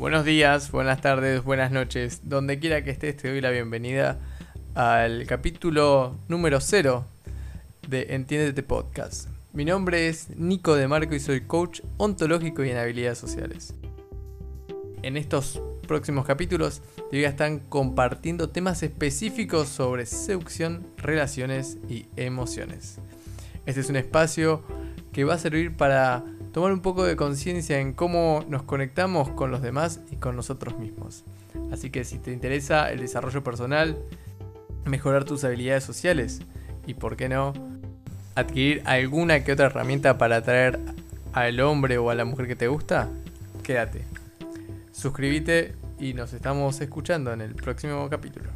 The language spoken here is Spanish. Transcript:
Buenos días, buenas tardes, buenas noches. Donde quiera que estés, te doy la bienvenida al capítulo número 0 de Entiéndete Podcast. Mi nombre es Nico de Marco y soy coach ontológico y en habilidades sociales. En estos próximos capítulos te voy a estar compartiendo temas específicos sobre seducción, relaciones y emociones. Este es un espacio que va a servir para tomar un poco de conciencia en cómo nos conectamos con los demás y con nosotros mismos. Así que si te interesa el desarrollo personal, mejorar tus habilidades sociales y, por qué no, adquirir alguna que otra herramienta para atraer al hombre o a la mujer que te gusta, quédate. Suscríbete y nos estamos escuchando en el próximo capítulo.